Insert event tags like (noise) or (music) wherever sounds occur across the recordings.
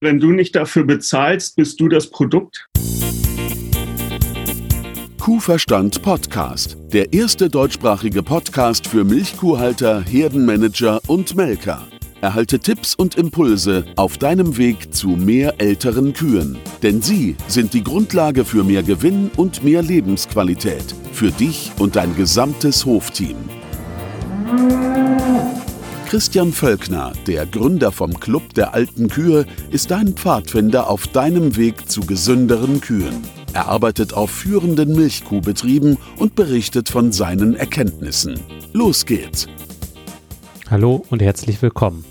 Wenn du nicht dafür bezahlst, bist du das Produkt. Kuhverstand Podcast, der erste deutschsprachige Podcast für Milchkuhhalter, Herdenmanager und Melker. Erhalte Tipps und Impulse auf deinem Weg zu mehr älteren Kühen. Denn sie sind die Grundlage für mehr Gewinn und mehr Lebensqualität. Für dich und dein gesamtes Hofteam. Christian Völkner, der Gründer vom Club der alten Kühe, ist dein Pfadfinder auf deinem Weg zu gesünderen Kühen. Er arbeitet auf führenden Milchkuhbetrieben und berichtet von seinen Erkenntnissen. Los geht's! Hallo und herzlich willkommen.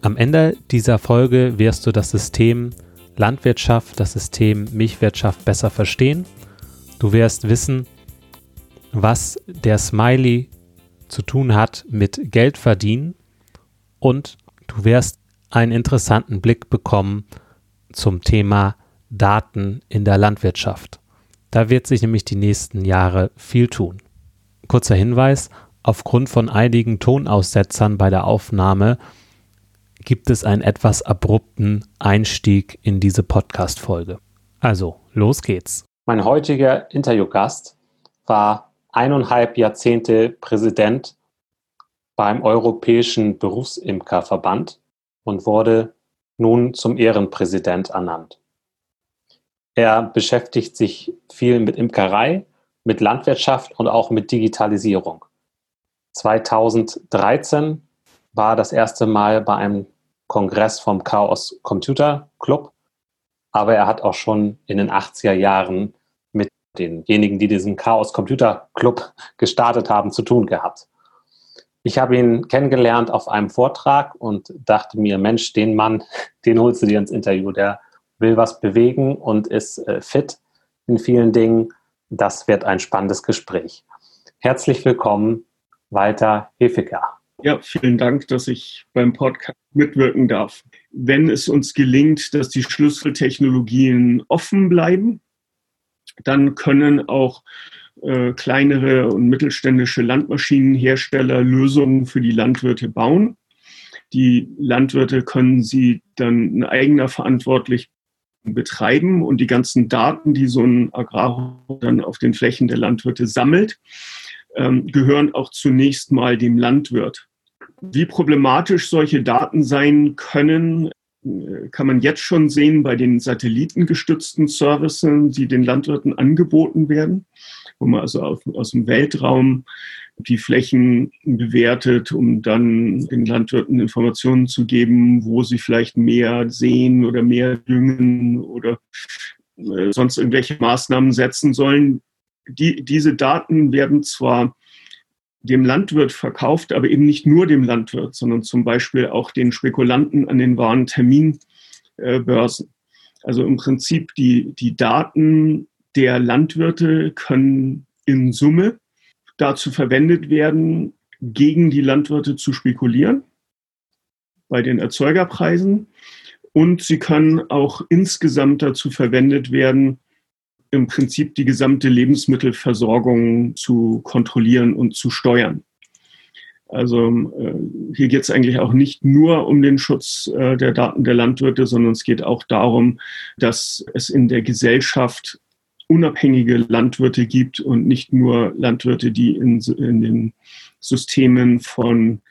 Am Ende dieser Folge wirst du das System Landwirtschaft, das System Milchwirtschaft besser verstehen. Du wirst wissen, was der Smiley zu tun hat mit Geld verdienen und du wirst einen interessanten Blick bekommen zum Thema Daten in der Landwirtschaft. Da wird sich nämlich die nächsten Jahre viel tun. Kurzer Hinweis, aufgrund von einigen Tonaussetzern bei der Aufnahme gibt es einen etwas abrupten Einstieg in diese Podcast-Folge. Also, los geht's. Mein heutiger Interviewgast war eineinhalb Jahrzehnte Präsident beim Europäischen Berufsimkerverband und wurde nun zum Ehrenpräsident ernannt. Er beschäftigt sich viel mit Imkerei, mit Landwirtschaft und auch mit Digitalisierung. 2013 war das erste Mal bei einem Kongress vom Chaos Computer Club, aber er hat auch schon in den 80er Jahren denjenigen, die diesen Chaos Computer Club gestartet haben, zu tun gehabt. Ich habe ihn kennengelernt auf einem Vortrag und dachte mir, Mensch, den Mann, (laughs) den holst du dir ins Interview, der will was bewegen und ist äh, fit in vielen Dingen. Das wird ein spannendes Gespräch. Herzlich willkommen, Walter Hefeker. Ja, vielen Dank, dass ich beim Podcast mitwirken darf. Wenn es uns gelingt, dass die Schlüsseltechnologien offen bleiben, dann können auch äh, kleinere und mittelständische Landmaschinenhersteller Lösungen für die Landwirte bauen. Die Landwirte können sie dann in eigener verantwortlich betreiben und die ganzen Daten, die so ein Agrarhof dann auf den Flächen der Landwirte sammelt, ähm, gehören auch zunächst mal dem Landwirt. Wie problematisch solche Daten sein können, kann man jetzt schon sehen bei den satellitengestützten Services, die den Landwirten angeboten werden, wo man also aus, aus dem Weltraum die Flächen bewertet, um dann den Landwirten Informationen zu geben, wo sie vielleicht mehr sehen oder mehr düngen oder äh, sonst irgendwelche Maßnahmen setzen sollen. Die, diese Daten werden zwar dem Landwirt verkauft, aber eben nicht nur dem Landwirt, sondern zum Beispiel auch den Spekulanten an den wahren Terminbörsen. Also im Prinzip die, die Daten der Landwirte können in Summe dazu verwendet werden, gegen die Landwirte zu spekulieren bei den Erzeugerpreisen. Und sie können auch insgesamt dazu verwendet werden, im Prinzip die gesamte Lebensmittelversorgung zu kontrollieren und zu steuern. Also äh, hier geht es eigentlich auch nicht nur um den Schutz äh, der Daten der Landwirte, sondern es geht auch darum, dass es in der Gesellschaft unabhängige Landwirte gibt und nicht nur Landwirte, die in, in den Systemen von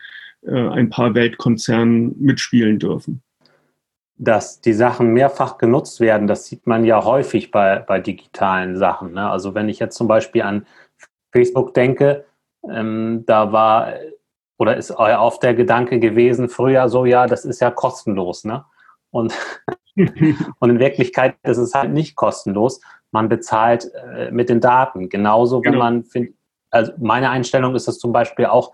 äh, ein paar Weltkonzernen mitspielen dürfen dass die Sachen mehrfach genutzt werden, das sieht man ja häufig bei, bei digitalen Sachen. Ne? Also wenn ich jetzt zum Beispiel an Facebook denke, ähm, da war oder ist auf der Gedanke gewesen, früher so, ja, das ist ja kostenlos. Ne? Und, (laughs) und in Wirklichkeit ist es halt nicht kostenlos. Man bezahlt äh, mit den Daten. Genauso, wenn genau. man, find, also meine Einstellung ist es zum Beispiel auch,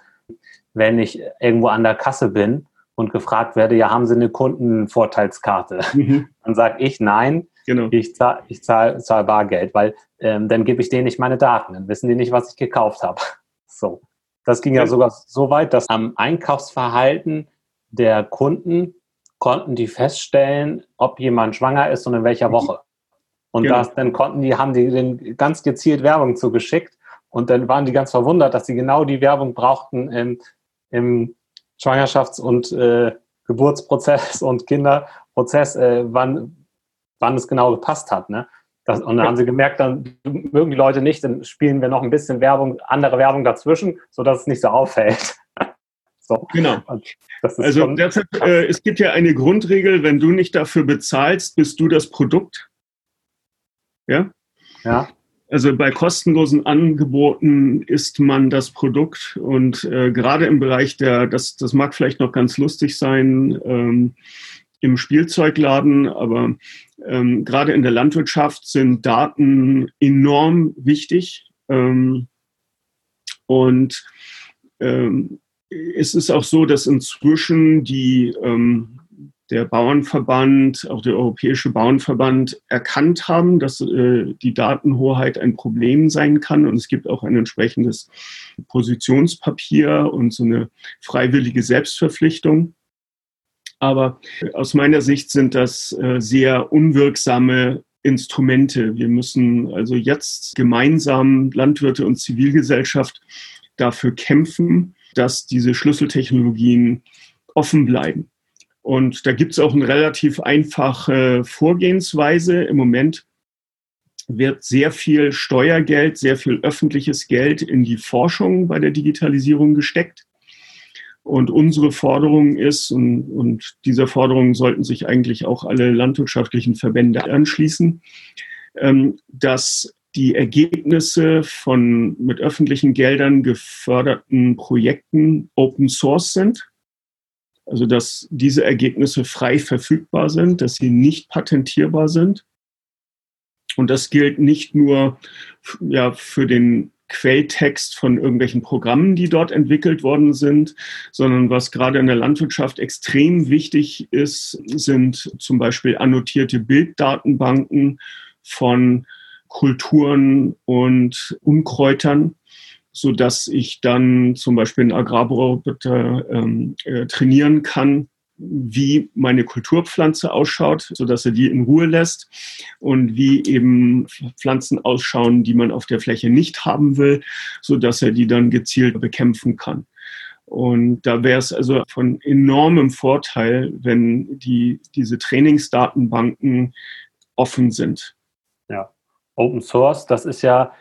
wenn ich irgendwo an der Kasse bin und gefragt werde, ja, haben Sie eine Kundenvorteilskarte? Mhm. (laughs) Dann sage ich nein, genau. ich zahle ich zahl, zahl Bargeld, weil ähm, dann gebe ich denen nicht meine Daten, dann wissen die nicht, was ich gekauft habe. (laughs) So. Das ging ja, ja sogar so weit, dass am Einkaufsverhalten der Kunden konnten die feststellen, ob jemand schwanger ist und in welcher mhm. Woche. Und genau. das, dann konnten die, haben die den ganz gezielt Werbung zugeschickt und dann waren die ganz verwundert, dass sie genau die Werbung brauchten im, im Schwangerschafts- und äh, Geburtsprozess und Kinder Prozess, äh, wann, wann es genau gepasst hat. Ne? Das, und dann haben sie gemerkt, dann mögen die Leute nicht, dann spielen wir noch ein bisschen Werbung, andere Werbung dazwischen, sodass es nicht so auffällt. (laughs) so. Genau. Also deshalb, äh, es gibt ja eine Grundregel, wenn du nicht dafür bezahlst, bist du das Produkt. Ja? Ja. Also bei kostenlosen Angeboten ist man das Produkt und äh, gerade im Bereich der, das, das mag vielleicht noch ganz lustig sein ähm, im Spielzeugladen, aber ähm, gerade in der Landwirtschaft sind Daten enorm wichtig ähm, und ähm, es ist auch so, dass inzwischen die ähm, der Bauernverband, auch der Europäische Bauernverband erkannt haben, dass äh, die Datenhoheit ein Problem sein kann. Und es gibt auch ein entsprechendes Positionspapier und so eine freiwillige Selbstverpflichtung. Aber aus meiner Sicht sind das äh, sehr unwirksame Instrumente. Wir müssen also jetzt gemeinsam Landwirte und Zivilgesellschaft dafür kämpfen, dass diese Schlüsseltechnologien offen bleiben. Und da gibt es auch eine relativ einfache Vorgehensweise. Im Moment wird sehr viel Steuergeld, sehr viel öffentliches Geld in die Forschung bei der Digitalisierung gesteckt. Und unsere Forderung ist, und, und dieser Forderung sollten sich eigentlich auch alle landwirtschaftlichen Verbände anschließen, ähm, dass die Ergebnisse von mit öffentlichen Geldern geförderten Projekten Open Source sind also, dass diese Ergebnisse frei verfügbar sind, dass sie nicht patentierbar sind. Und das gilt nicht nur ja, für den Quelltext von irgendwelchen Programmen, die dort entwickelt worden sind, sondern was gerade in der Landwirtschaft extrem wichtig ist, sind zum Beispiel annotierte Bilddatenbanken von Kulturen und Unkräutern, so dass ich dann zum Beispiel einen Agrarroboter ähm, äh, trainieren kann, wie meine Kulturpflanze ausschaut, so dass er die in Ruhe lässt und wie eben Pflanzen ausschauen, die man auf der Fläche nicht haben will, so dass er die dann gezielt bekämpfen kann. Und da wäre es also von enormem Vorteil, wenn die, diese Trainingsdatenbanken offen sind. Ja, Open Source, das ist ja,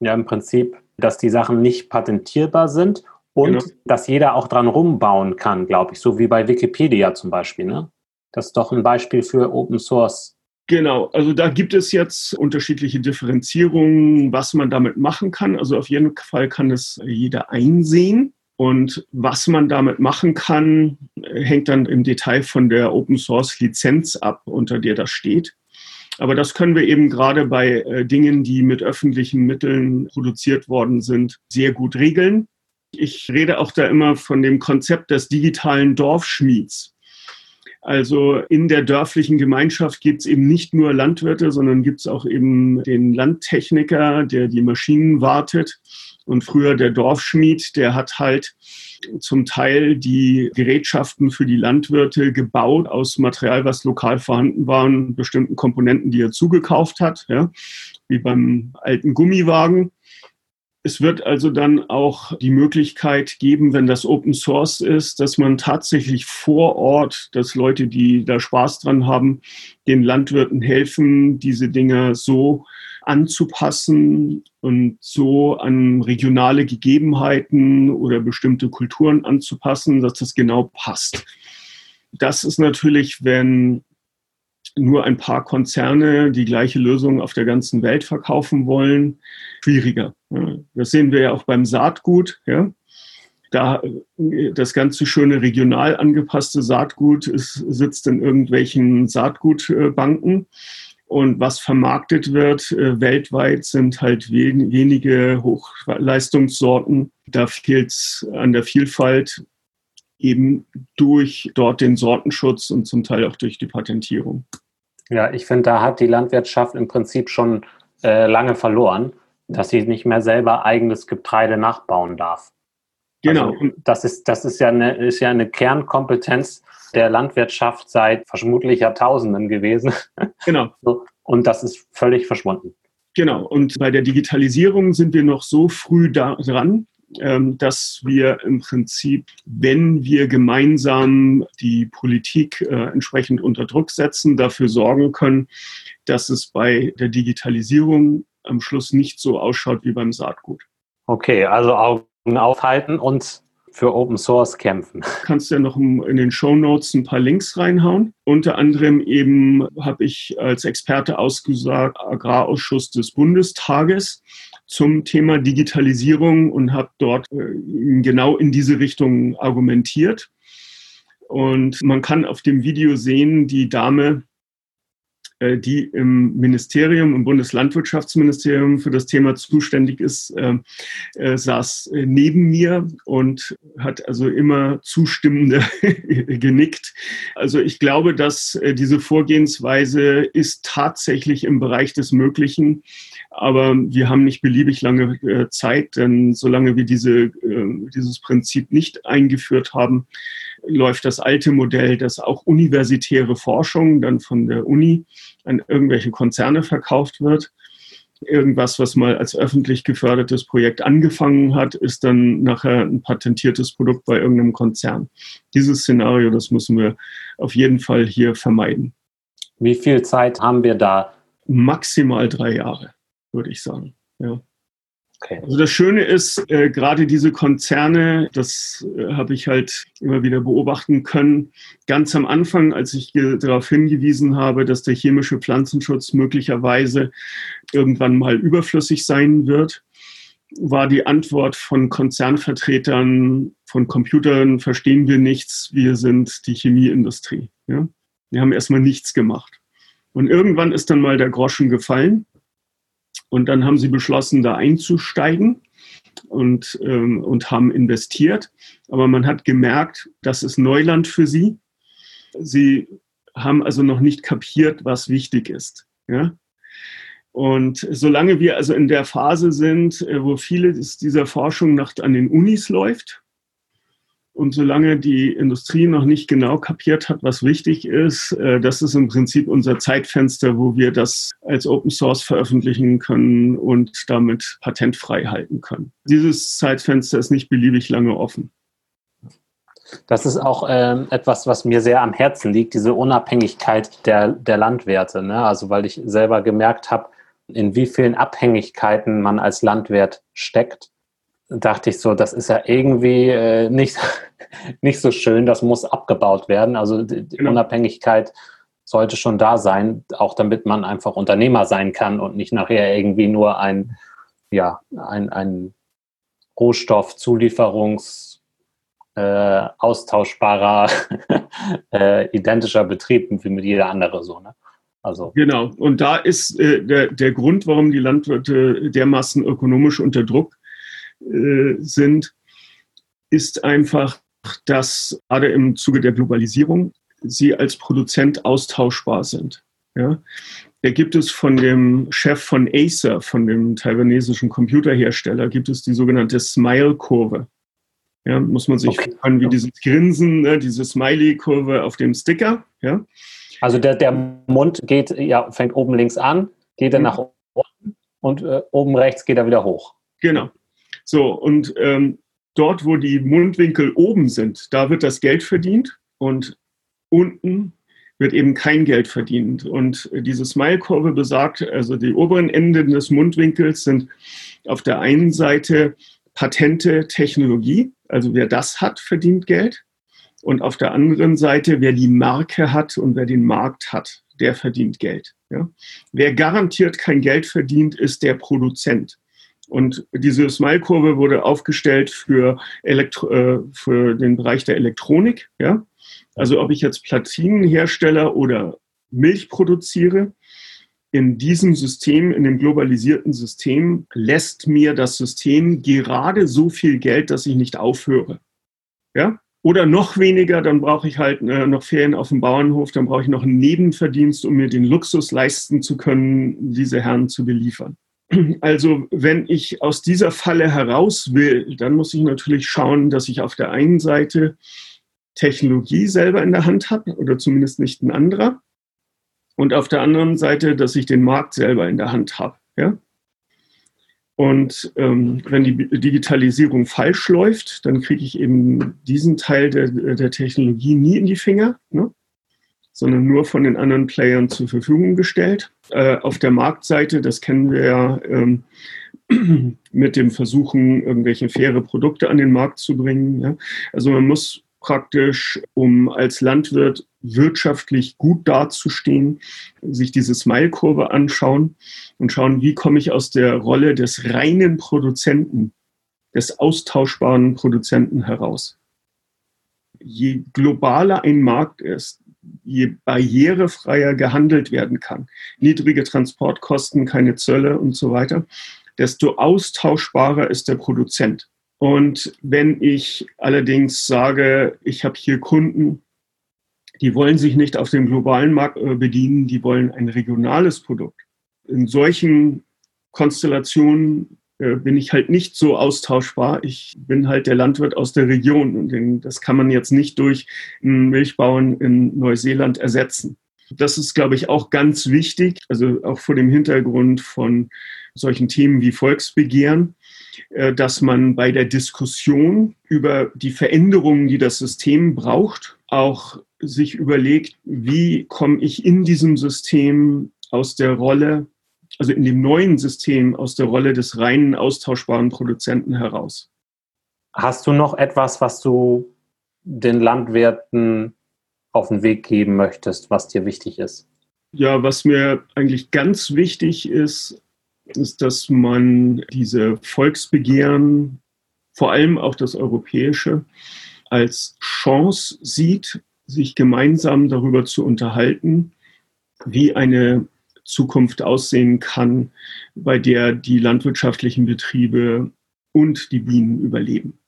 ja im Prinzip dass die Sachen nicht patentierbar sind und genau. dass jeder auch dran rumbauen kann, glaube ich, so wie bei Wikipedia zum Beispiel. Ne? Das ist doch ein Beispiel für Open Source. Genau, also da gibt es jetzt unterschiedliche Differenzierungen, was man damit machen kann. Also auf jeden Fall kann es jeder einsehen. Und was man damit machen kann, hängt dann im Detail von der Open Source Lizenz ab, unter der das steht. Aber das können wir eben gerade bei äh, Dingen, die mit öffentlichen Mitteln produziert worden sind, sehr gut regeln. Ich rede auch da immer von dem Konzept des digitalen Dorfschmieds. Also in der dörflichen Gemeinschaft gibt es eben nicht nur Landwirte, sondern gibt es auch eben den Landtechniker, der die Maschinen wartet. Und früher der Dorfschmied, der hat halt zum Teil die Gerätschaften für die Landwirte gebaut aus Material, was lokal vorhanden war, und bestimmten Komponenten, die er zugekauft hat, ja, wie beim alten Gummiwagen. Es wird also dann auch die Möglichkeit geben, wenn das Open Source ist, dass man tatsächlich vor Ort, dass Leute, die da Spaß dran haben, den Landwirten helfen, diese Dinge so anzupassen und so an regionale Gegebenheiten oder bestimmte Kulturen anzupassen, dass das genau passt. Das ist natürlich, wenn nur ein paar Konzerne die gleiche Lösung auf der ganzen Welt verkaufen wollen, schwieriger. Das sehen wir ja auch beim Saatgut. Ja. Da das ganze schöne regional angepasste Saatgut ist, sitzt in irgendwelchen Saatgutbanken. Und was vermarktet wird äh, weltweit sind halt wen wenige Hochleistungssorten. Da fehlt es an der Vielfalt eben durch dort den Sortenschutz und zum Teil auch durch die Patentierung. Ja, ich finde, da hat die Landwirtschaft im Prinzip schon äh, lange verloren, dass sie nicht mehr selber eigenes Getreide nachbauen darf. Genau. Also, das ist, das ist ja eine, ist ja eine Kernkompetenz der Landwirtschaft seit vermutlich Jahrtausenden gewesen. (laughs) Genau. Und das ist völlig verschwunden. Genau. Und bei der Digitalisierung sind wir noch so früh da dran, dass wir im Prinzip, wenn wir gemeinsam die Politik äh, entsprechend unter Druck setzen, dafür sorgen können, dass es bei der Digitalisierung am Schluss nicht so ausschaut wie beim Saatgut. Okay, also Augen aufhalten und für Open Source kämpfen. (laughs) Kannst ja noch in den Show Notes ein paar Links reinhauen. Unter anderem eben habe ich als Experte ausgesagt Agrarausschuss des Bundestages zum Thema Digitalisierung und habe dort äh, genau in diese Richtung argumentiert. Und man kann auf dem Video sehen, die Dame äh, die im Ministerium, im Bundeslandwirtschaftsministerium für das Thema zuständig ist, äh, äh, saß neben mir und hat also immer zustimmende (laughs) genickt. Also ich glaube, dass diese Vorgehensweise ist tatsächlich im Bereich des Möglichen. Aber wir haben nicht beliebig lange Zeit, denn solange wir diese, dieses Prinzip nicht eingeführt haben, läuft das alte Modell, dass auch universitäre Forschung dann von der Uni an irgendwelche Konzerne verkauft wird. Irgendwas, was mal als öffentlich gefördertes Projekt angefangen hat, ist dann nachher ein patentiertes Produkt bei irgendeinem Konzern. Dieses Szenario, das müssen wir auf jeden Fall hier vermeiden. Wie viel Zeit haben wir da? Maximal drei Jahre, würde ich sagen. Ja. Okay. Also das Schöne ist, äh, gerade diese Konzerne, das äh, habe ich halt immer wieder beobachten können. Ganz am Anfang, als ich darauf hingewiesen habe, dass der chemische Pflanzenschutz möglicherweise irgendwann mal überflüssig sein wird, war die Antwort von Konzernvertretern, von Computern, verstehen wir nichts, wir sind die Chemieindustrie. Ja? Wir haben erstmal nichts gemacht. Und irgendwann ist dann mal der Groschen gefallen und dann haben sie beschlossen, da einzusteigen und, ähm, und haben investiert. Aber man hat gemerkt, das ist Neuland für sie. Sie haben also noch nicht kapiert, was wichtig ist. Ja? Und solange wir also in der Phase sind, äh, wo vieles dieser Forschung noch an den Unis läuft, und solange die Industrie noch nicht genau kapiert hat, was wichtig ist, äh, das ist im Prinzip unser Zeitfenster, wo wir das als Open Source veröffentlichen können und damit patentfrei halten können. Dieses Zeitfenster ist nicht beliebig lange offen. Das ist auch äh, etwas, was mir sehr am Herzen liegt, diese Unabhängigkeit der, der Landwirte. Ne? Also weil ich selber gemerkt habe, in wie vielen Abhängigkeiten man als Landwirt steckt dachte ich so, das ist ja irgendwie äh, nicht, (laughs) nicht so schön, das muss abgebaut werden. Also die genau. Unabhängigkeit sollte schon da sein, auch damit man einfach Unternehmer sein kann und nicht nachher irgendwie nur ein, ja, ein, ein Rohstoffzulieferungs- äh, austauschbarer, (laughs) äh, identischer Betrieb wie mit jeder andere so. Ne? Also. Genau, und da ist äh, der, der Grund, warum die Landwirte dermaßen ökonomisch unter Druck äh, sind, ist einfach, dass gerade im Zuge der Globalisierung sie als Produzent austauschbar sind. Ja? Da gibt es von dem Chef von Acer, von dem taiwanesischen Computerhersteller, gibt es die sogenannte Smile-Kurve. Ja, muss man sich okay. vorstellen, wie dieses Grinsen, ne, diese Smiley-Kurve auf dem Sticker. Ja? Also der, der Mund geht, ja, fängt oben links an, geht dann mhm. nach unten und äh, oben rechts geht er wieder hoch. Genau. So, und ähm, dort, wo die Mundwinkel oben sind, da wird das Geld verdient und unten wird eben kein Geld verdient. Und diese Smile-Kurve besagt, also die oberen Enden des Mundwinkels sind auf der einen Seite Patente, Technologie, also wer das hat, verdient Geld. Und auf der anderen Seite, wer die Marke hat und wer den Markt hat, der verdient Geld. Ja? Wer garantiert kein Geld verdient, ist der Produzent. Und diese Smile-Kurve wurde aufgestellt für, Elektro äh, für den Bereich der Elektronik. Ja? Also ob ich jetzt Platinenhersteller oder Milch produziere, in diesem System, in dem globalisierten System, lässt mir das System gerade so viel Geld, dass ich nicht aufhöre. Ja? Oder noch weniger, dann brauche ich halt äh, noch Ferien auf dem Bauernhof, dann brauche ich noch einen Nebenverdienst, um mir den Luxus leisten zu können, diese Herren zu beliefern. Also wenn ich aus dieser Falle heraus will, dann muss ich natürlich schauen, dass ich auf der einen Seite Technologie selber in der Hand habe oder zumindest nicht ein anderer. Und auf der anderen Seite, dass ich den Markt selber in der Hand habe. Ja? Und ähm, wenn die Digitalisierung falsch läuft, dann kriege ich eben diesen Teil der, der Technologie nie in die Finger, ne? Sondern nur von den anderen Playern zur Verfügung gestellt. Äh, auf der Marktseite, das kennen wir ja ähm, (clears throat) mit dem Versuchen, irgendwelche faire Produkte an den Markt zu bringen. Ja? Also man muss praktisch, um als Landwirt wirtschaftlich gut dazustehen, sich diese Smile-Kurve anschauen und schauen, wie komme ich aus der Rolle des reinen Produzenten, des austauschbaren Produzenten heraus. Je globaler ein Markt ist, je barrierefreier gehandelt werden kann, niedrige Transportkosten, keine Zölle und so weiter, desto austauschbarer ist der Produzent. Und wenn ich allerdings sage, ich habe hier Kunden, die wollen sich nicht auf dem globalen Markt äh, bedienen, die wollen ein regionales Produkt. In solchen Konstellationen bin ich halt nicht so austauschbar. Ich bin halt der Landwirt aus der Region und das kann man jetzt nicht durch einen Milchbauern in Neuseeland ersetzen. Das ist, glaube ich, auch ganz wichtig, also auch vor dem Hintergrund von solchen Themen wie Volksbegehren, äh, dass man bei der Diskussion über die Veränderungen, die das System braucht, auch sich überlegt, wie komme ich in diesem System aus der Rolle, also in dem neuen System aus der Rolle des reinen austauschbaren Produzenten heraus. Hast du noch etwas, was du den Landwirten auf den Weg geben möchtest, was dir wichtig ist? Ja, was mir eigentlich ganz wichtig ist, ist, dass man diese Volksbegehren, vor allem auch das europäische, als Chance sieht, sich gemeinsam darüber zu unterhalten, wie eine Zukunft aussehen kann, bei der die landwirtschaftlichen Betriebe und die Bienen überleben.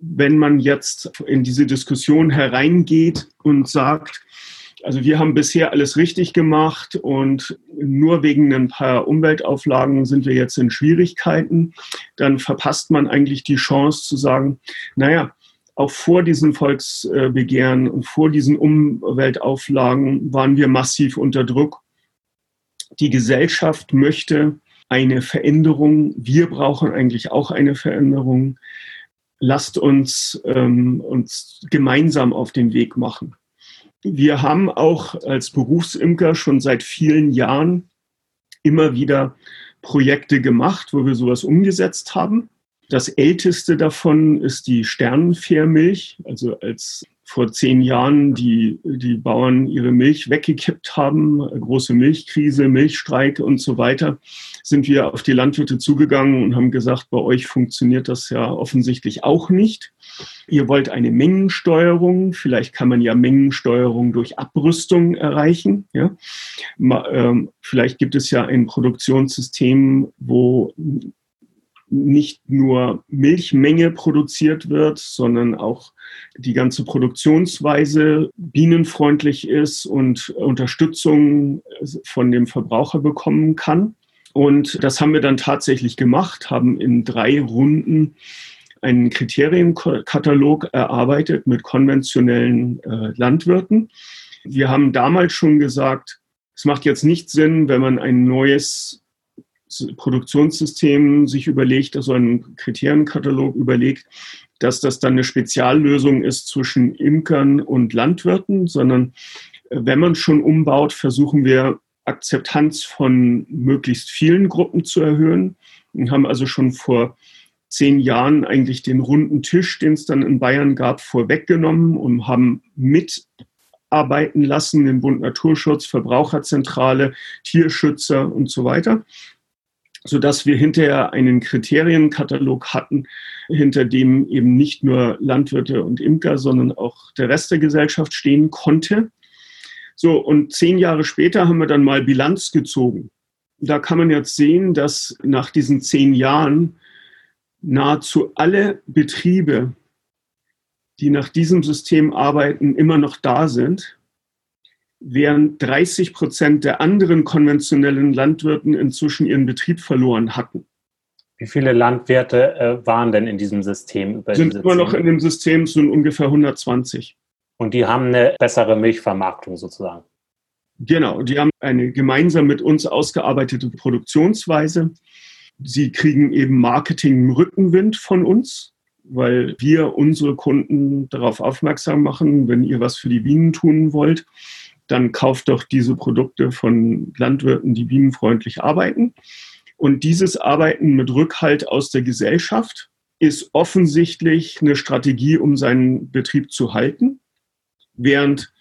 Wenn man jetzt in diese Diskussion hereingeht und sagt, also wir haben bisher alles richtig gemacht und nur wegen ein paar Umweltauflagen sind wir jetzt in Schwierigkeiten. Dann verpasst man eigentlich die Chance zu sagen, naja, auch vor diesen Volksbegehren und vor diesen Umweltauflagen waren wir massiv unter Druck. Die Gesellschaft möchte eine Veränderung. Wir brauchen eigentlich auch eine Veränderung. Lasst uns ähm, uns gemeinsam auf den Weg machen. Wir haben auch als Berufsimker schon seit vielen Jahren immer wieder Projekte gemacht, wo wir sowas umgesetzt haben. Das älteste davon ist die Sternenfährmilch, also als vor zehn Jahren die, die Bauern ihre Milch weggekippt haben, große Milchkrise, Milchstreik und so weiter, sind wir auf die Landwirte zugegangen und haben gesagt, bei euch funktioniert das ja offensichtlich auch nicht. Ihr wollt eine Mengensteuerung, vielleicht kann man ja Mengensteuerung durch Abrüstung erreichen. Ja? Ähm, vielleicht gibt es ja ein Produktionssystem, wo nicht nur Milchmenge produziert wird, sondern auch die ganze Produktionsweise bienenfreundlich ist und Unterstützung von dem Verbraucher bekommen kann. Und das haben wir dann tatsächlich gemacht, haben in drei Runden einen Kriterienkatalog erarbeitet mit konventionellen äh, Landwirten. Wir haben damals schon gesagt, es macht jetzt nicht Sinn, wenn man ein neues Produktionssystem sich überlegt, also einen Kriterienkatalog überlegt, dass das dann eine Speziallösung ist zwischen Imkern und Landwirten, sondern äh, wenn man schon umbaut, versuchen wir Akzeptanz von möglichst vielen Gruppen zu erhöhen. Und haben also schon vor zehn Jahren eigentlich den runden Tisch, den es dann in Bayern gab, vorweggenommen und haben mitarbeiten lassen, den Bund Naturschutz, Verbraucherzentrale, Tierschützer und so weiter sodass wir hinterher einen Kriterienkatalog hatten, hinter dem eben nicht nur Landwirte und Imker, sondern auch der Rest der Gesellschaft stehen konnte. So, und zehn Jahre später haben wir dann mal Bilanz gezogen. Da kann man jetzt sehen, dass nach diesen zehn Jahren nahezu alle Betriebe, die nach diesem System arbeiten, immer noch da sind während 30 Prozent der anderen konventionellen Landwirten inzwischen ihren Betrieb verloren hatten. Wie viele Landwirte äh, waren denn in diesem System? sind immer noch in dem System, sind ungefähr 120. Und die haben eine bessere Milchvermarktung sozusagen. Genau, die haben eine gemeinsam mit uns ausgearbeitete Produktionsweise. Sie kriegen eben Marketing-Rückenwind von uns, weil wir unsere Kunden darauf aufmerksam machen, wenn ihr was für die Bienen tun wollt, dann kauft doch diese Produkte von Landwirten, die bienenfreundlich arbeiten. Und dieses Arbeiten mit Rückhalt aus der Gesellschaft ist offensichtlich eine Strategie, um seinen Betrieb zu halten, während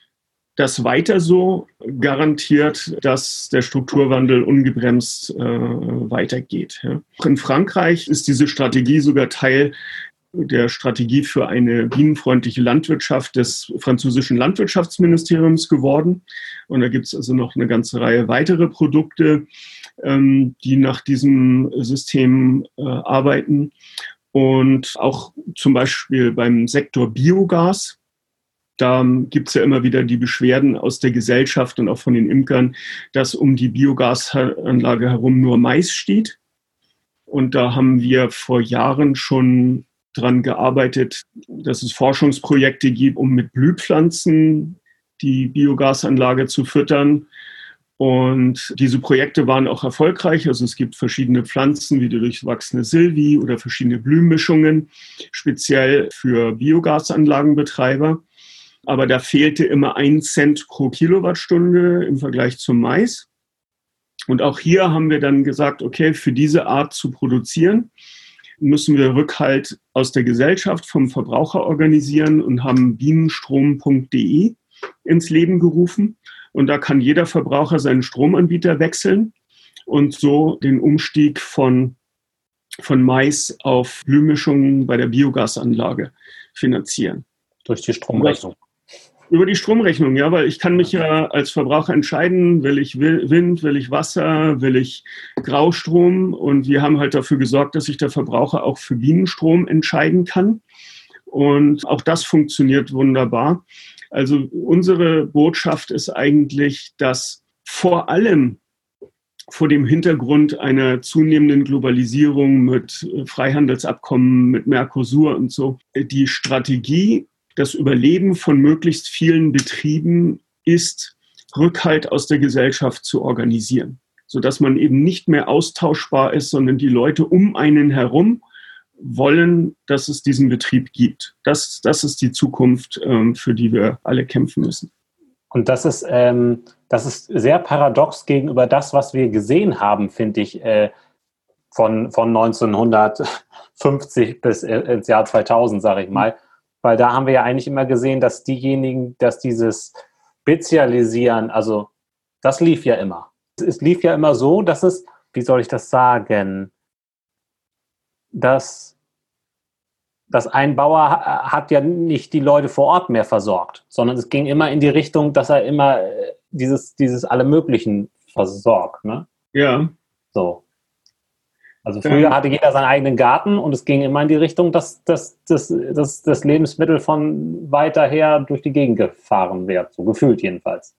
das weiter so garantiert, dass der Strukturwandel ungebremst äh, weitergeht. Ja. In Frankreich ist diese Strategie sogar Teil der Strategie für eine bienenfreundliche Landwirtschaft des französischen Landwirtschaftsministeriums geworden. Und da gibt es also noch eine ganze Reihe weitere Produkte, ähm, die nach diesem System äh, arbeiten. Und auch zum Beispiel beim Sektor Biogas. Da gibt es ja immer wieder die Beschwerden aus der Gesellschaft und auch von den Imkern, dass um die Biogasanlage herum nur Mais steht. Und da haben wir vor Jahren schon dran gearbeitet, dass es Forschungsprojekte gibt, um mit Blühpflanzen die Biogasanlage zu füttern. Und diese Projekte waren auch erfolgreich. Also es gibt verschiedene Pflanzen wie die durchwachsene Silvi oder verschiedene Blühmischungen, speziell für Biogasanlagenbetreiber. Aber da fehlte immer ein Cent pro Kilowattstunde im Vergleich zum Mais. Und auch hier haben wir dann gesagt, okay, für diese Art zu produzieren, müssen wir Rückhalt aus der Gesellschaft vom Verbraucher organisieren und haben bienenstrom.de ins Leben gerufen. Und da kann jeder Verbraucher seinen Stromanbieter wechseln und so den Umstieg von, von Mais auf Blühmischungen bei der Biogasanlage finanzieren. Durch die Stromrechnung. Über die Stromrechnung, ja, weil ich kann mich ja als Verbraucher entscheiden, will ich Wind, will ich Wasser, will ich Graustrom und wir haben halt dafür gesorgt, dass sich der Verbraucher auch für Bienenstrom entscheiden kann. Und auch das funktioniert wunderbar. Also unsere Botschaft ist eigentlich, dass vor allem vor dem Hintergrund einer zunehmenden Globalisierung mit Freihandelsabkommen, mit Mercosur und so, die Strategie das Überleben von möglichst vielen Betrieben ist, Rückhalt aus der Gesellschaft zu organisieren, sodass man eben nicht mehr austauschbar ist, sondern die Leute um einen herum wollen, dass es diesen Betrieb gibt. Das, das ist die Zukunft, ähm, für die wir alle kämpfen müssen. Und das ist, ähm, das ist sehr paradox gegenüber das, was wir gesehen haben, finde ich, äh, von, von 1950 bis ins Jahr 2000, sage ich mal. Weil da haben wir ja eigentlich immer gesehen, dass diejenigen, dass dieses Spezialisieren, also das lief ja immer. Es lief ja immer so, dass es, wie soll ich das sagen, dass, dass ein Bauer hat ja nicht die Leute vor Ort mehr versorgt, sondern es ging immer in die Richtung, dass er immer äh, dieses, dieses alle möglichen versorgt. Ne? Ja. So. Also früher hatte jeder seinen eigenen Garten und es ging immer in die Richtung, dass, dass, dass, dass das Lebensmittel von weiter her durch die Gegend gefahren wird, so gefühlt jedenfalls.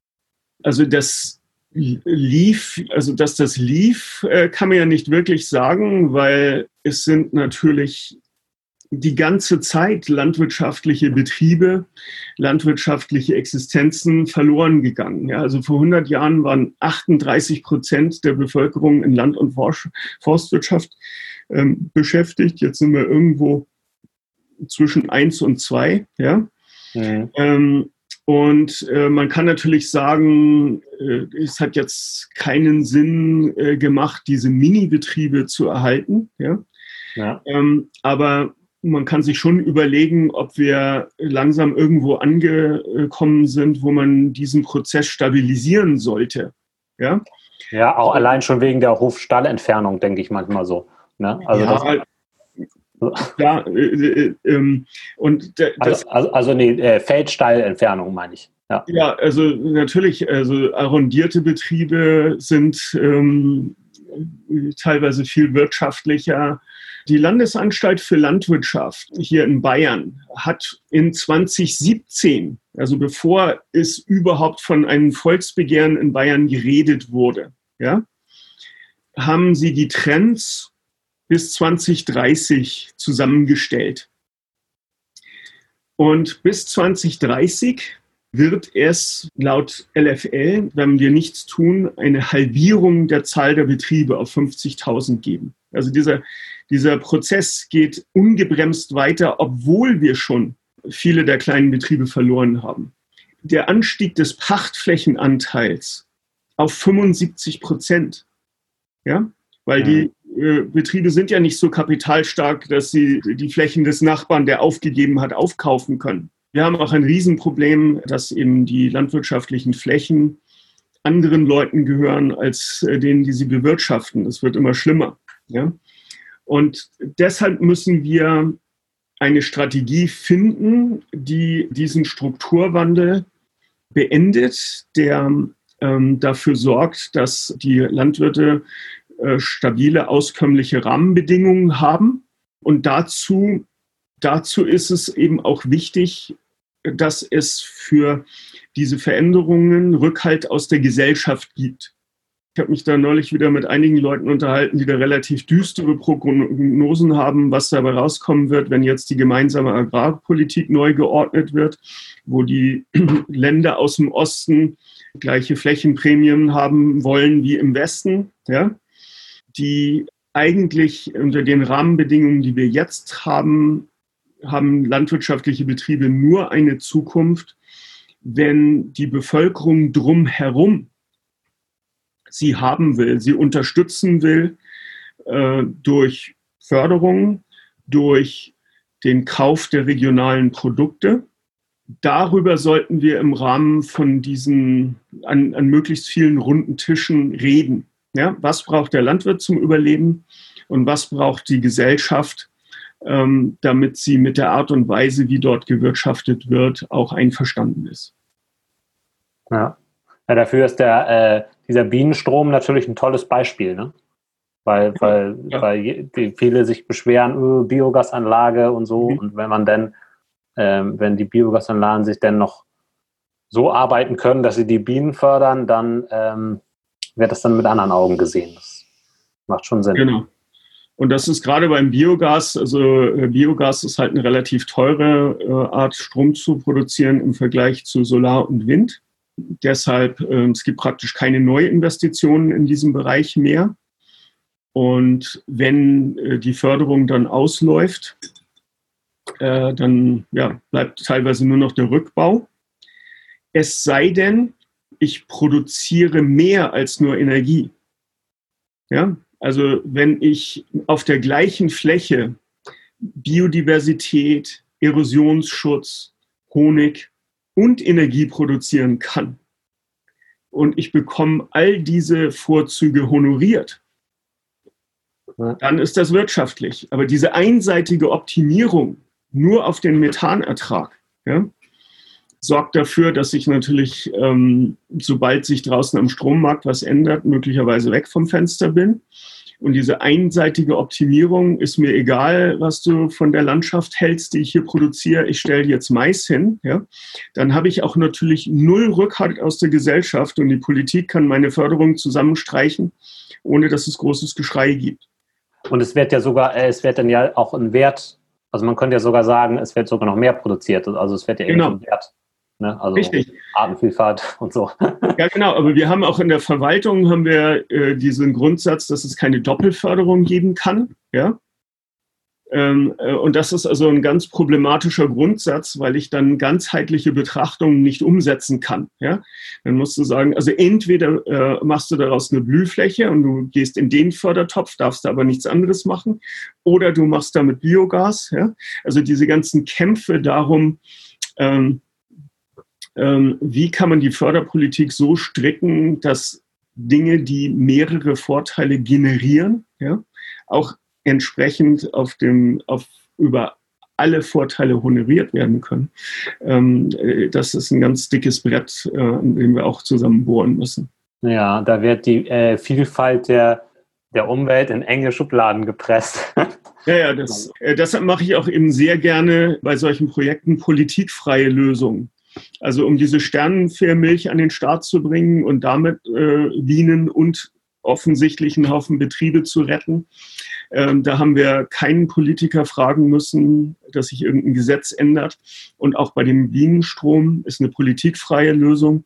Also das lief, also dass das lief, äh, kann man ja nicht wirklich sagen, weil es sind natürlich die ganze Zeit landwirtschaftliche Betriebe, landwirtschaftliche Existenzen verloren gegangen. Ja, also vor 100 Jahren waren 38 Prozent der Bevölkerung in Land- und Forstwirtschaft ähm, beschäftigt. Jetzt sind wir irgendwo zwischen eins und zwei. Ja. Mhm. Ähm, und äh, man kann natürlich sagen, äh, es hat jetzt keinen Sinn äh, gemacht, diese Mini-Betriebe zu erhalten. Ja? ja. Ähm, aber man kann sich schon überlegen, ob wir langsam irgendwo angekommen sind, wo man diesen Prozess stabilisieren sollte. Ja, ja auch allein schon wegen der Hofstallentfernung, denke ich manchmal so. Ne? Also ja, das, ja äh, äh, äh, und das, also, also, also nee, äh, Feldstallentfernung meine ich. Ja. ja, also natürlich, also arrondierte Betriebe sind ähm, teilweise viel wirtschaftlicher die Landesanstalt für Landwirtschaft hier in Bayern hat in 2017, also bevor es überhaupt von einem Volksbegehren in Bayern geredet wurde, ja, haben sie die Trends bis 2030 zusammengestellt. Und bis 2030 wird es laut LFL, wenn wir nichts tun, eine Halbierung der Zahl der Betriebe auf 50.000 geben. Also dieser, dieser Prozess geht ungebremst weiter, obwohl wir schon viele der kleinen Betriebe verloren haben. Der Anstieg des Pachtflächenanteils auf 75 Prozent, ja, weil die äh, Betriebe sind ja nicht so kapitalstark, dass sie die Flächen des Nachbarn, der aufgegeben hat, aufkaufen können. Wir haben auch ein Riesenproblem, dass eben die landwirtschaftlichen Flächen anderen Leuten gehören als äh, denen, die sie bewirtschaften. Es wird immer schlimmer. Ja? Und deshalb müssen wir eine Strategie finden, die diesen Strukturwandel beendet, der ähm, dafür sorgt, dass die Landwirte äh, stabile, auskömmliche Rahmenbedingungen haben. Und dazu, dazu ist es eben auch wichtig, dass es für diese Veränderungen Rückhalt aus der Gesellschaft gibt. Ich habe mich da neulich wieder mit einigen Leuten unterhalten, die da relativ düstere Prognosen haben, was dabei rauskommen wird, wenn jetzt die gemeinsame Agrarpolitik neu geordnet wird, wo die (clears throat) Länder aus dem Osten gleiche Flächenprämien haben wollen wie im Westen, ja, die eigentlich unter den Rahmenbedingungen, die wir jetzt haben, haben landwirtschaftliche Betriebe nur eine Zukunft, wenn die Bevölkerung drumherum sie haben will, sie unterstützen will äh, durch Förderung, durch den Kauf der regionalen Produkte. Darüber sollten wir im Rahmen von diesen an, an möglichst vielen runden Tischen reden. Ja, was braucht der Landwirt zum Überleben und was braucht die Gesellschaft, ähm, damit sie mit der Art und Weise, wie dort gewirtschaftet wird, auch einverstanden ist. Ja, ja dafür ist der, äh, dieser Bienenstrom natürlich ein tolles Beispiel, ne? Weil, weil, ja. weil viele sich beschweren, öh, Biogasanlage und so. Mhm. Und wenn man dann, ähm, wenn die Biogasanlagen sich dann noch so arbeiten können, dass sie die Bienen fördern, dann ähm, wird das dann mit anderen Augen gesehen. Das macht schon Sinn. Genau. Und das ist gerade beim Biogas, also äh, Biogas ist halt eine relativ teure äh, Art, Strom zu produzieren im Vergleich zu Solar und Wind. Deshalb, äh, es gibt praktisch keine Neuinvestitionen in diesem Bereich mehr. Und wenn äh, die Förderung dann ausläuft, dann ja, bleibt teilweise nur noch der Rückbau. Es sei denn, ich produziere mehr als nur Energie. Ja, also wenn ich auf der gleichen Fläche Biodiversität, Erosionsschutz, Honig und Energie produzieren kann und ich bekomme all diese Vorzüge honoriert, dann ist das wirtschaftlich. Aber diese einseitige Optimierung nur auf den Methanertrag, ja, sorgt dafür, dass ich natürlich, ähm, sobald sich draußen am Strommarkt was ändert, möglicherweise weg vom Fenster bin. Und diese einseitige Optimierung ist mir egal, was du von der Landschaft hältst, die ich hier produziere. Ich stelle jetzt Mais hin. Ja? Dann habe ich auch natürlich null Rückhalt aus der Gesellschaft und die Politik kann meine Förderung zusammenstreichen, ohne dass es großes Geschrei gibt. Und es wird ja sogar, äh, es wird dann ja auch ein Wert, also man könnte ja sogar sagen, es wird sogar noch mehr produziert. Also es wird ja genau. ein Wert Ne? Also Richtig. Artenvielfalt und so. (laughs) Ja, genau. Aber wir haben auch in der Verwaltung haben wir äh, diesen Grundsatz, dass es keine Doppelförderung geben kann. Ja. Ähm, äh, und das ist also ein ganz problematischer Grundsatz, weil ich dann ganzheitliche Betrachtungen nicht umsetzen kann. Ja? Dann musst du sagen, also entweder äh, machst du daraus eine Blühfläche und du gehst in den Fördertopf, darfst aber nichts anderes machen, oder du machst damit Biogas. Ja? Also diese ganzen Kämpfe darum, ähm, ähm, wie kann man die Förderpolitik so stricken, dass Dinge, die mehrere Vorteile generieren, ja, auch entsprechend auf dem, auf, über alle Vorteile honoriert werden können. Ähm, äh, das ist ein ganz dickes Brett, äh, an dem wir auch zusammen bohren müssen. Ja, da wird die äh, Vielfalt der, der Umwelt in enge Schubladen gepresst. (laughs) Ja, ja, das, äh, deshalb mache ich auch eben sehr gerne bei solchen Projekten politikfreie Lösungen. Also um diese Sternenfährmilch an den Start zu bringen und damit äh, Bienen und offensichtlich einen Haufen Betriebe zu retten. Ähm, da haben wir keinen Politiker fragen müssen, dass sich irgendein Gesetz ändert. Und auch bei dem Bienenstrom ist eine politikfreie Lösung.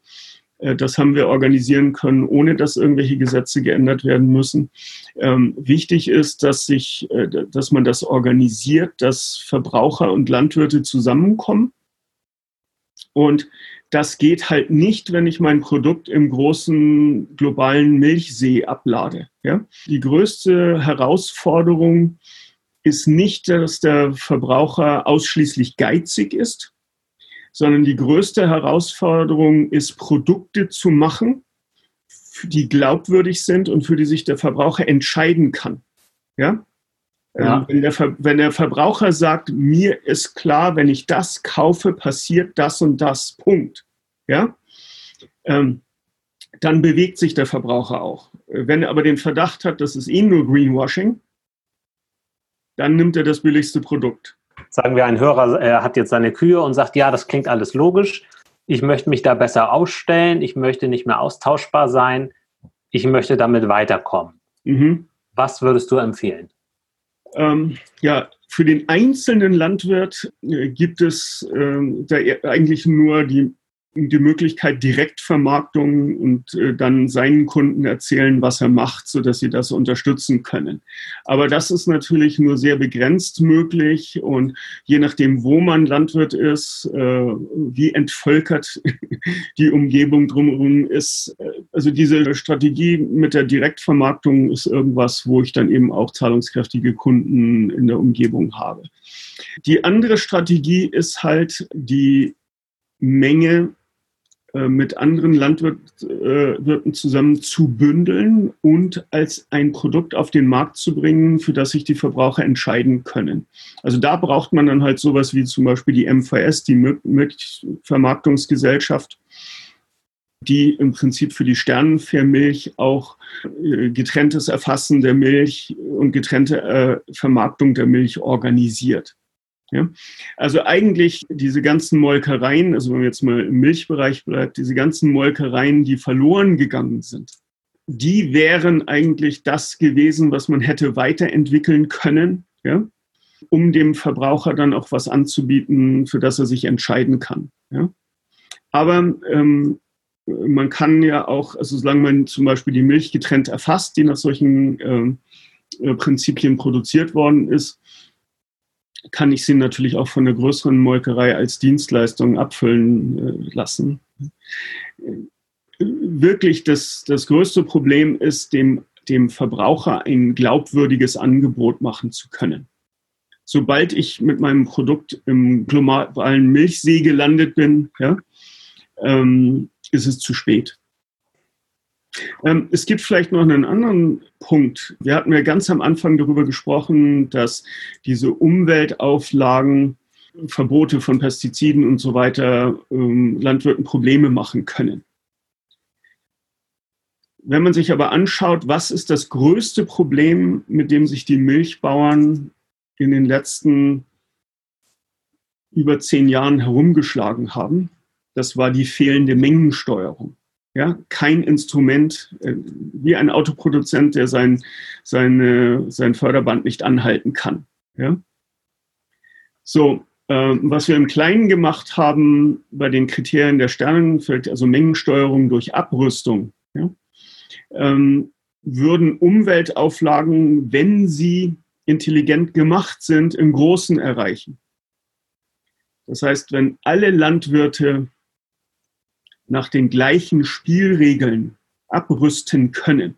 Äh, das haben wir organisieren können, ohne dass irgendwelche Gesetze geändert werden müssen. Ähm, wichtig ist, dass, sich, äh, dass man das organisiert, dass Verbraucher und Landwirte zusammenkommen. Und das geht halt nicht, wenn ich mein Produkt im großen globalen Milchsee ablade. Ja? Die größte Herausforderung ist nicht, dass der Verbraucher ausschließlich geizig ist, sondern die größte Herausforderung ist, Produkte zu machen, die glaubwürdig sind und für die sich der Verbraucher entscheiden kann. Ja? Ja. Ähm, wenn, der wenn der Verbraucher sagt, mir ist klar, wenn ich das kaufe, passiert das und das, Punkt. Ja? Ähm, dann bewegt sich der Verbraucher auch. Wenn er aber den Verdacht hat, das ist eh nur Greenwashing, dann nimmt er das billigste Produkt. Sagen wir, ein Hörer er hat jetzt seine Kühe und sagt, ja, das klingt alles logisch. Ich möchte mich da besser ausstellen. Ich möchte nicht mehr austauschbar sein. Ich möchte damit weiterkommen. Mhm. Was würdest du empfehlen? Ähm, ja, für den einzelnen Landwirt äh, gibt es äh, da eigentlich nur die die Möglichkeit Direktvermarktung und äh, dann seinen Kunden erzählen, was er macht, so dass sie das unterstützen können. Aber das ist natürlich nur sehr begrenzt möglich und je nachdem, wo man Landwirt ist, äh, wie entvölkert (laughs) die Umgebung drumherum ist. Äh, also diese Strategie mit der Direktvermarktung ist irgendwas, wo ich dann eben auch zahlungskräftige Kunden in der Umgebung habe. Die andere Strategie ist halt die Menge mit anderen Landwirten äh, zusammen zu bündeln und als ein Produkt auf den Markt zu bringen, für das sich die Verbraucher entscheiden können. Also da braucht man dann halt sowas wie zum Beispiel die MVS, die Milchvermarktungsgesellschaft, die im Prinzip für die Sternenfährmilch auch äh, getrenntes Erfassen der Milch und getrennte Vermarktung der Milch organisiert. Ja? Also eigentlich diese ganzen Molkereien, also wenn man jetzt mal im Milchbereich bleibt, diese ganzen Molkereien, die verloren gegangen sind, die wären eigentlich das gewesen, was man hätte weiterentwickeln können, ja? um dem Verbraucher dann auch was anzubieten, für das er sich entscheiden kann. Ja? Aber ähm, man kann ja auch, also solange man zum Beispiel die Milch getrennt erfasst, die nach solchen ähm, äh, Prinzipien produziert worden ist, kann ich sie natürlich auch von einer größeren Molkerei als Dienstleistung abfüllen äh, lassen. Wirklich das, das größte Problem ist, dem, dem Verbraucher ein glaubwürdiges Angebot machen zu können. Sobald ich mit meinem Produkt im globalen Milchsee gelandet bin, ja, ähm, ist es zu spät. Ähm, es gibt vielleicht noch einen anderen Punkt. Wir hatten ja ganz am Anfang darüber gesprochen, dass diese Umweltauflagen, Verbote von Pestiziden und so weiter ähm, Landwirten Probleme machen können. Wenn man sich aber anschaut, was ist das größte Problem, mit dem sich die Milchbauern in den letzten über zehn Jahren herumgeschlagen haben, das war die fehlende Mengensteuerung. Ja, kein Instrument, äh, wie ein Autoproduzent, der sein, seine, sein Förderband nicht anhalten kann. Ja? So, äh, was wir im Kleinen gemacht haben bei den Kriterien der Sternenfeld, also Mengensteuerung durch Abrüstung, ja? ähm, würden Umweltauflagen, wenn sie intelligent gemacht sind, im Großen erreichen. Das heißt, wenn alle Landwirte nach den gleichen Spielregeln abrüsten können.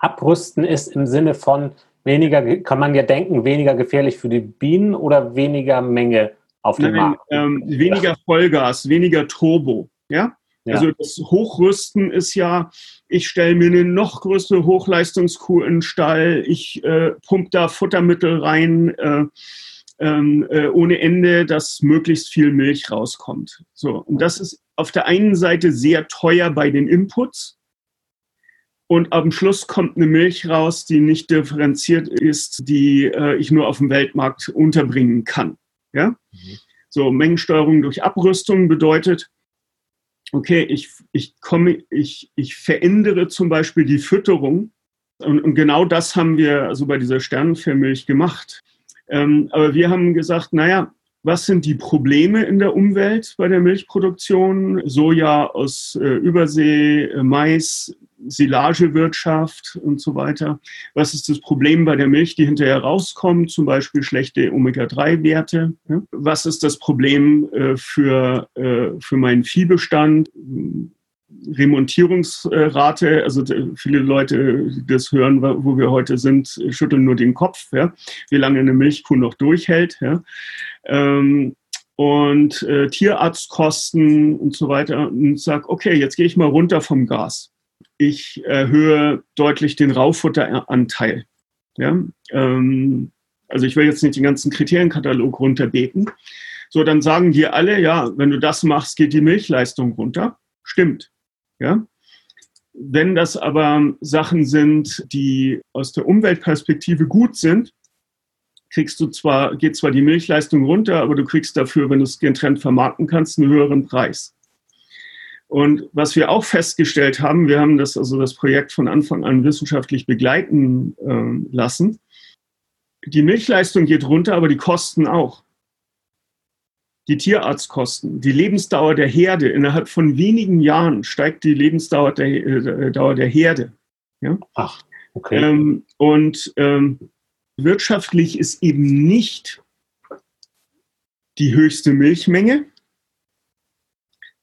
Abrüsten ist im Sinne von weniger, kann man ja denken, weniger gefährlich für die Bienen oder weniger Menge auf dem Nein, Markt? Ähm, weniger Vollgas, weniger Turbo. Ja? ja? Also das Hochrüsten ist ja, ich stelle mir eine noch größere Hochleistungskuh in den Stall, ich äh, pumpe da Futtermittel rein. Äh, ähm, äh, ohne Ende, dass möglichst viel Milch rauskommt. So, und das ist auf der einen Seite sehr teuer bei den Inputs. Und am Schluss kommt eine Milch raus, die nicht differenziert ist, die äh, ich nur auf dem Weltmarkt unterbringen kann. Ja? Mhm. So, Mengensteuerung durch Abrüstung bedeutet, okay, ich, ich komme, ich, ich verändere zum Beispiel die Fütterung. Und, und genau das haben wir also bei dieser Sternenfellmilch gemacht. Ähm, aber wir haben gesagt, naja, was sind die Probleme in der Umwelt bei der Milchproduktion? Soja aus äh, Übersee, äh, Mais, Silagewirtschaft und so weiter. Was ist das Problem bei der Milch, die hinterher rauskommt, zum Beispiel schlechte Omega-3-Werte? Ja? Was ist das Problem äh, für, äh, für meinen Viehbestand? Remontierungsrate, also viele Leute, die das hören, wo wir heute sind, schütteln nur den Kopf, ja? wie lange eine Milchkuh noch durchhält. Ja? Ähm, und äh, Tierarztkosten und so weiter und sage, okay, jetzt gehe ich mal runter vom Gas. Ich erhöhe deutlich den Raufutteranteil. Ja? Ähm, also ich will jetzt nicht den ganzen Kriterienkatalog runterbeten. So, dann sagen die alle, ja, wenn du das machst, geht die Milchleistung runter. Stimmt. Ja? Wenn das aber Sachen sind, die aus der Umweltperspektive gut sind, kriegst du zwar, geht zwar die Milchleistung runter, aber du kriegst dafür, wenn du es getrennt vermarkten kannst, einen höheren Preis. Und was wir auch festgestellt haben, wir haben das, also das Projekt von Anfang an wissenschaftlich begleiten äh, lassen. Die Milchleistung geht runter, aber die Kosten auch die Tierarztkosten, die Lebensdauer der Herde. Innerhalb von wenigen Jahren steigt die Lebensdauer der, äh, Dauer der Herde. Ja? Ach, okay. Ähm, und ähm, wirtschaftlich ist eben nicht die höchste Milchmenge,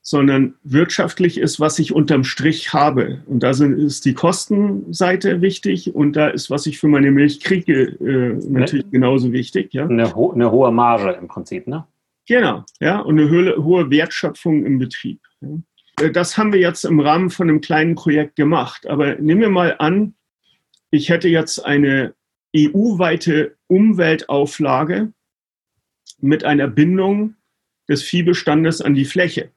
sondern wirtschaftlich ist, was ich unterm Strich habe. Und da sind, ist die Kostenseite wichtig und da ist, was ich für meine Milch kriege, äh, natürlich ne? genauso wichtig. Ja? Eine, ho eine hohe Marge im Prinzip, ne? Genau, ja, und eine hohe Wertschöpfung im Betrieb. Äh, das haben wir jetzt im Rahmen von einem kleinen Projekt gemacht. Aber nehmen wir mal an, ich hätte jetzt eine EU-weite Umweltauflage mit einer Bindung des Viehbestandes an die Fläche.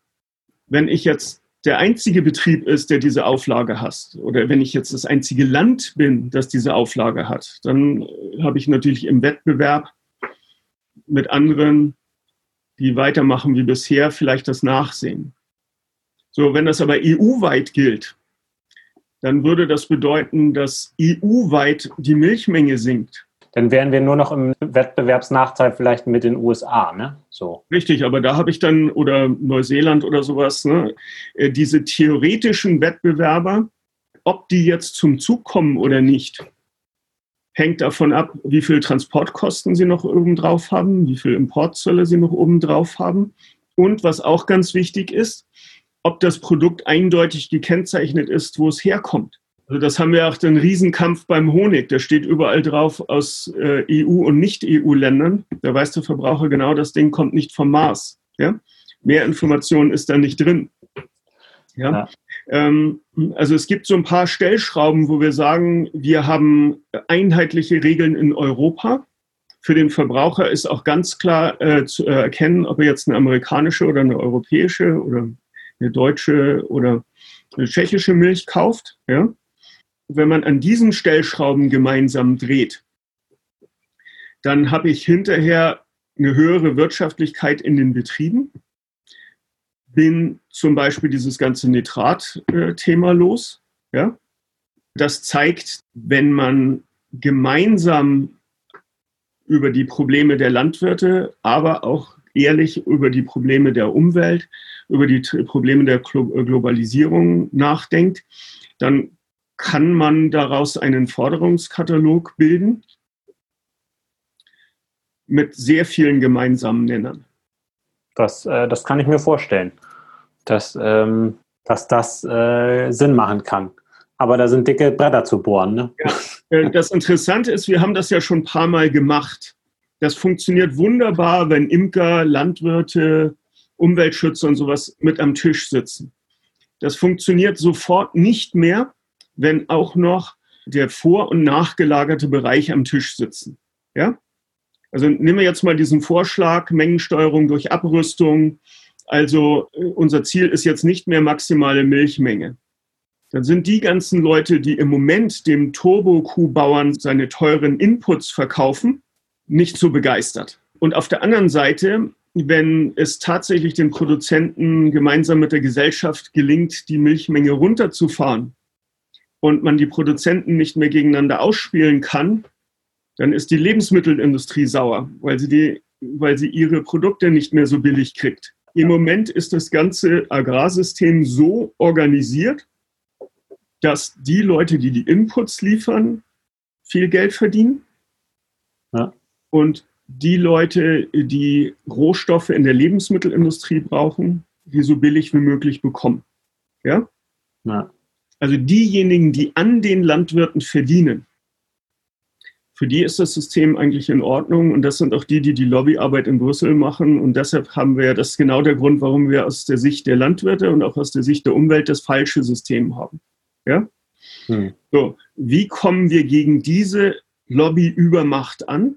Wenn ich jetzt der einzige Betrieb ist, der diese Auflage hat, oder wenn ich jetzt das einzige Land bin, das diese Auflage hat, dann habe ich natürlich im Wettbewerb mit anderen die weitermachen wie bisher, vielleicht das nachsehen. So, wenn das aber EU-weit gilt, dann würde das bedeuten, dass EU-weit die Milchmenge sinkt. Dann wären wir nur noch im Wettbewerbsnachteil vielleicht mit den USA, ne? So. Richtig, aber da habe ich dann, oder Neuseeland oder sowas, ne? Äh, diese theoretischen Wettbewerber, ob die jetzt zum Zug kommen oder nicht, hängt davon ab, wie viel Transportkosten sie noch oben drauf haben, wie viel Importzölle sie noch oben drauf haben. Und was auch ganz wichtig ist, ob das Produkt eindeutig gekennzeichnet ist, wo es herkommt. Also das haben wir auch den Riesenkampf beim Honig. Da steht überall drauf aus äh, EU- und Nicht-EU-Ländern. Da weiß der Verbraucher genau, das Ding kommt nicht vom Mars. Ja? Mehr Information ist da nicht drin. Ja? ja. Ähm, also es gibt so ein paar Stellschrauben, wo wir sagen, wir haben einheitliche Regeln in Europa. Für den Verbraucher ist auch ganz klar äh, zu erkennen, ob er jetzt eine amerikanische oder eine europäische oder eine deutsche oder eine tschechische Milch kauft. Ja? Wenn man an diesen Stellschrauben gemeinsam dreht, dann habe ich hinterher eine höhere Wirtschaftlichkeit in den Betrieben bin zum Beispiel dieses ganze Nitrat-Thema los. Ja? Das zeigt, wenn man gemeinsam über die Probleme der Landwirte, aber auch ehrlich über die Probleme der Umwelt, über die Probleme der Globalisierung nachdenkt, dann kann man daraus einen Forderungskatalog bilden mit sehr vielen gemeinsamen Nennern. Das, äh, das kann ich mir vorstellen, dass, ähm, dass das äh, Sinn machen kann. Aber da sind dicke Bretter zu bohren. Ne? Ja. Äh, das Interessante ist, wir haben das ja schon ein paar Mal gemacht. Das funktioniert wunderbar, wenn Imker, Landwirte, Umweltschützer und sowas mit am Tisch sitzen. Das funktioniert sofort nicht mehr, wenn auch noch der vor- und nachgelagerte Bereich am Tisch sitzen. Ja? Also nehmen wir jetzt mal diesen Vorschlag, Mengensteuerung durch Abrüstung. Also äh, unser Ziel ist jetzt nicht mehr maximale Milchmenge. Dann sind die ganzen Leute, die im Moment dem Turbo-Kuhbauern seine teuren Inputs verkaufen, nicht so begeistert. Und auf der anderen Seite, wenn es tatsächlich den Produzenten gemeinsam mit der Gesellschaft gelingt, die Milchmenge runterzufahren und man die Produzenten nicht mehr gegeneinander ausspielen kann, dann ist die Lebensmittelindustrie sauer, weil sie die weil sie ihre Produkte nicht mehr so billig kriegt. Im Moment ist das ganze Agrarsystem so organisiert, dass die Leute, die die Inputs liefern, viel Geld verdienen. Ja. Und die Leute, die Rohstoffe in der Lebensmittelindustrie brauchen, die so billig wie möglich bekommen. Ja? ja. Also diejenigen, die an den Landwirten verdienen, für die ist das System eigentlich in Ordnung und das sind auch die, die die Lobbyarbeit in Brüssel machen und deshalb haben wir, das ist genau der Grund, warum wir aus der Sicht der Landwirte und auch aus der Sicht der Umwelt das falsche System haben. Ja? Hm. So, wie kommen wir gegen diese Lobbyübermacht an?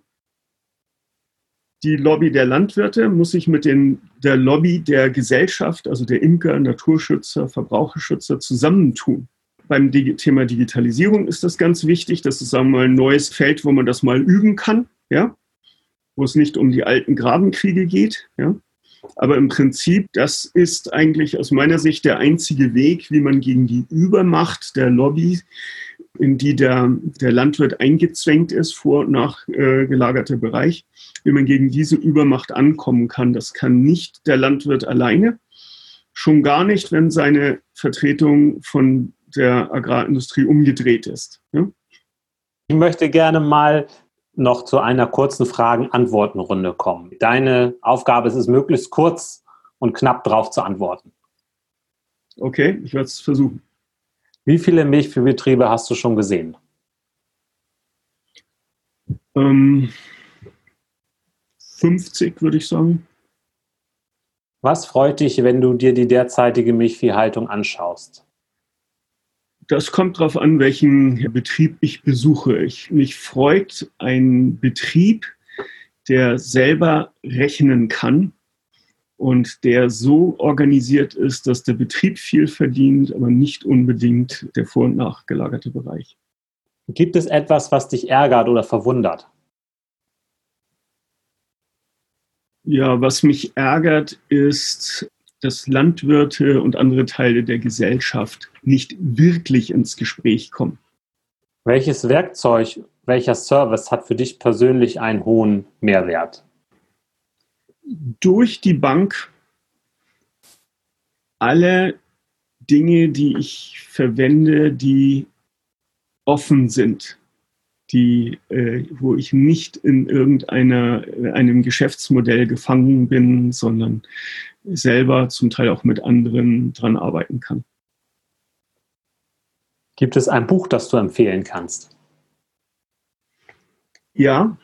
Die Lobby der Landwirte muss sich mit den, der Lobby der Gesellschaft, also der Imker, Naturschützer, Verbraucherschützer zusammentun beim Thema Digitalisierung ist das ganz wichtig. Das ist, sagen wir mal, ein neues Feld, wo man das mal üben kann, ja, wo es nicht um die alten Grabenkriege geht, ja. Aber im Prinzip, das ist eigentlich aus meiner Sicht der einzige Weg, wie man gegen die Übermacht der Lobby, in die der, der Landwirt eingezwängt ist, vor und nach äh, Bereich, wie man gegen diese Übermacht ankommen kann. Das kann nicht der Landwirt alleine. Schon gar nicht, wenn seine Vertretung von der Agrarindustrie umgedreht ist. Ja? Ich möchte gerne mal noch zu einer kurzen Fragen-Antworten-Runde kommen. Deine Aufgabe ist es, möglichst kurz und knapp darauf zu antworten. Okay, ich werde es versuchen. Wie viele Milchviehbetriebe hast du schon gesehen? Ähm, 50 würde ich sagen. Was freut dich, wenn du dir die derzeitige Milchviehhaltung anschaust? Das kommt darauf an, welchen Betrieb ich besuche. Ich, mich freut ein Betrieb, der selber rechnen kann und der so organisiert ist, dass der Betrieb viel verdient, aber nicht unbedingt der vor- und nachgelagerte Bereich. Gibt es etwas, was dich ärgert oder verwundert? Ja, was mich ärgert, ist dass Landwirte und andere Teile der Gesellschaft nicht wirklich ins Gespräch kommen. Welches Werkzeug, welcher Service hat für dich persönlich einen hohen Mehrwert? Durch die Bank alle Dinge, die ich verwende, die offen sind, die, äh, wo ich nicht in irgendeinem Geschäftsmodell gefangen bin, sondern selber, zum Teil auch mit anderen dran arbeiten kann. Gibt es ein Buch, das du empfehlen kannst? Ja,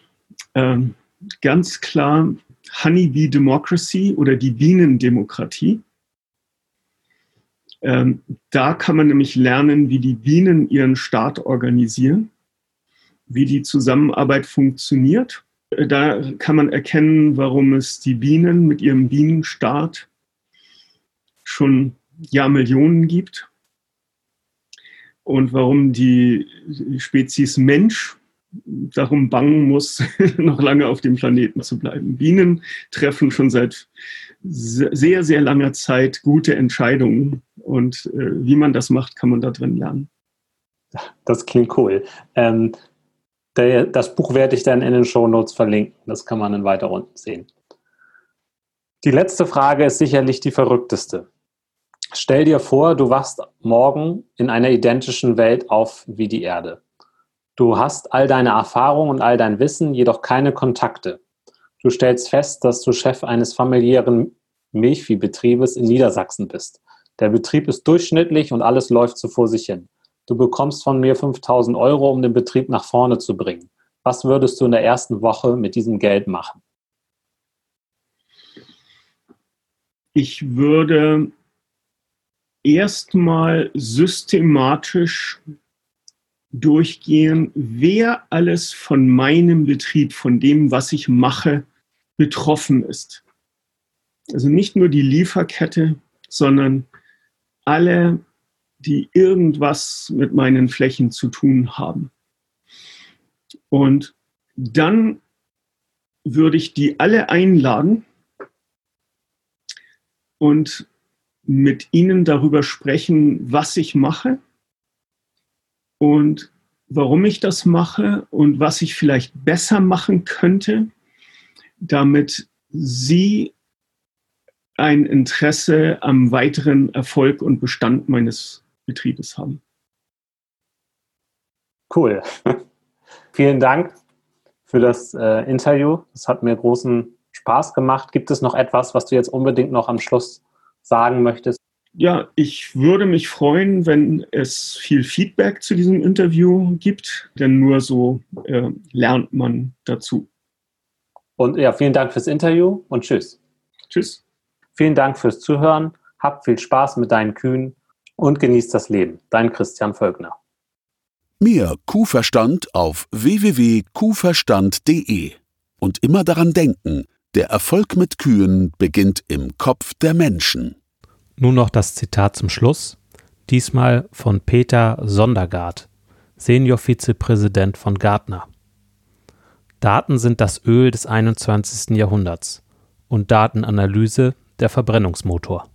äh, ganz klar Honeybee Democracy oder die Bienendemokratie. Ähm, da kann man nämlich lernen, wie die Bienen ihren Staat organisieren, wie die Zusammenarbeit funktioniert da kann man erkennen, warum es die Bienen mit ihrem Bienenstaat schon Jahrmillionen gibt und warum die Spezies Mensch darum bangen muss, (laughs) noch lange auf dem Planeten zu bleiben. Bienen treffen schon seit sehr, sehr langer Zeit gute Entscheidungen und äh, wie man das macht, kann man da drin lernen. Das klingt cool. Ähm, der, das Buch werde ich dann in den Show Notes verlinken. Das kann man dann weiter unten sehen. Die letzte Frage ist sicherlich die verrückteste. Stell dir vor, du wachst morgen in einer identischen Welt auf wie die Erde. Du hast all deine Erfahrungen und all dein Wissen, jedoch keine Kontakte. Du stellst fest, dass du Chef eines familiären Milchviehbetriebes in Niedersachsen bist. Der Betrieb ist durchschnittlich und alles läuft so vor sich hin. Du bekommst von mir 5000 Euro, um den Betrieb nach vorne zu bringen. Was würdest du in der ersten Woche mit diesem Geld machen? Ich würde erstmal systematisch durchgehen, wer alles von meinem Betrieb, von dem, was ich mache, betroffen ist. Also nicht nur die Lieferkette, sondern alle die irgendwas mit meinen Flächen zu tun haben. Und dann würde ich die alle einladen und mit ihnen darüber sprechen, was ich mache und warum ich das mache und was ich vielleicht besser machen könnte, damit Sie ein Interesse am weiteren Erfolg und Bestand meines Betriebes haben. Cool. (laughs) Vielen Dank für das äh, Interview. Es hat mir großen Spaß gemacht. Gibt es noch etwas, was du jetzt unbedingt noch am Schluss sagen möchtest? Ja, ich würde mich freuen, wenn es viel Feedback zu diesem Interview gibt, denn nur so äh, lernt man dazu. Und ja, vielen Dank fürs Interview und tschüss. Tschüss. Vielen Dank fürs Zuhören. Hab viel Spaß mit deinen Kühen und genießt das Leben. Dein Christian Völkner. Mehr Kuhverstand auf www.kuhverstand.de. Und immer daran denken, der Erfolg mit Kühen beginnt im Kopf der Menschen. Nun noch das Zitat zum Schluss, diesmal von Peter Sondergaard, Senior-Vizepräsident von Gartner. Daten sind das Öl des 21. Jahrhunderts und Datenanalyse der Verbrennungsmotor.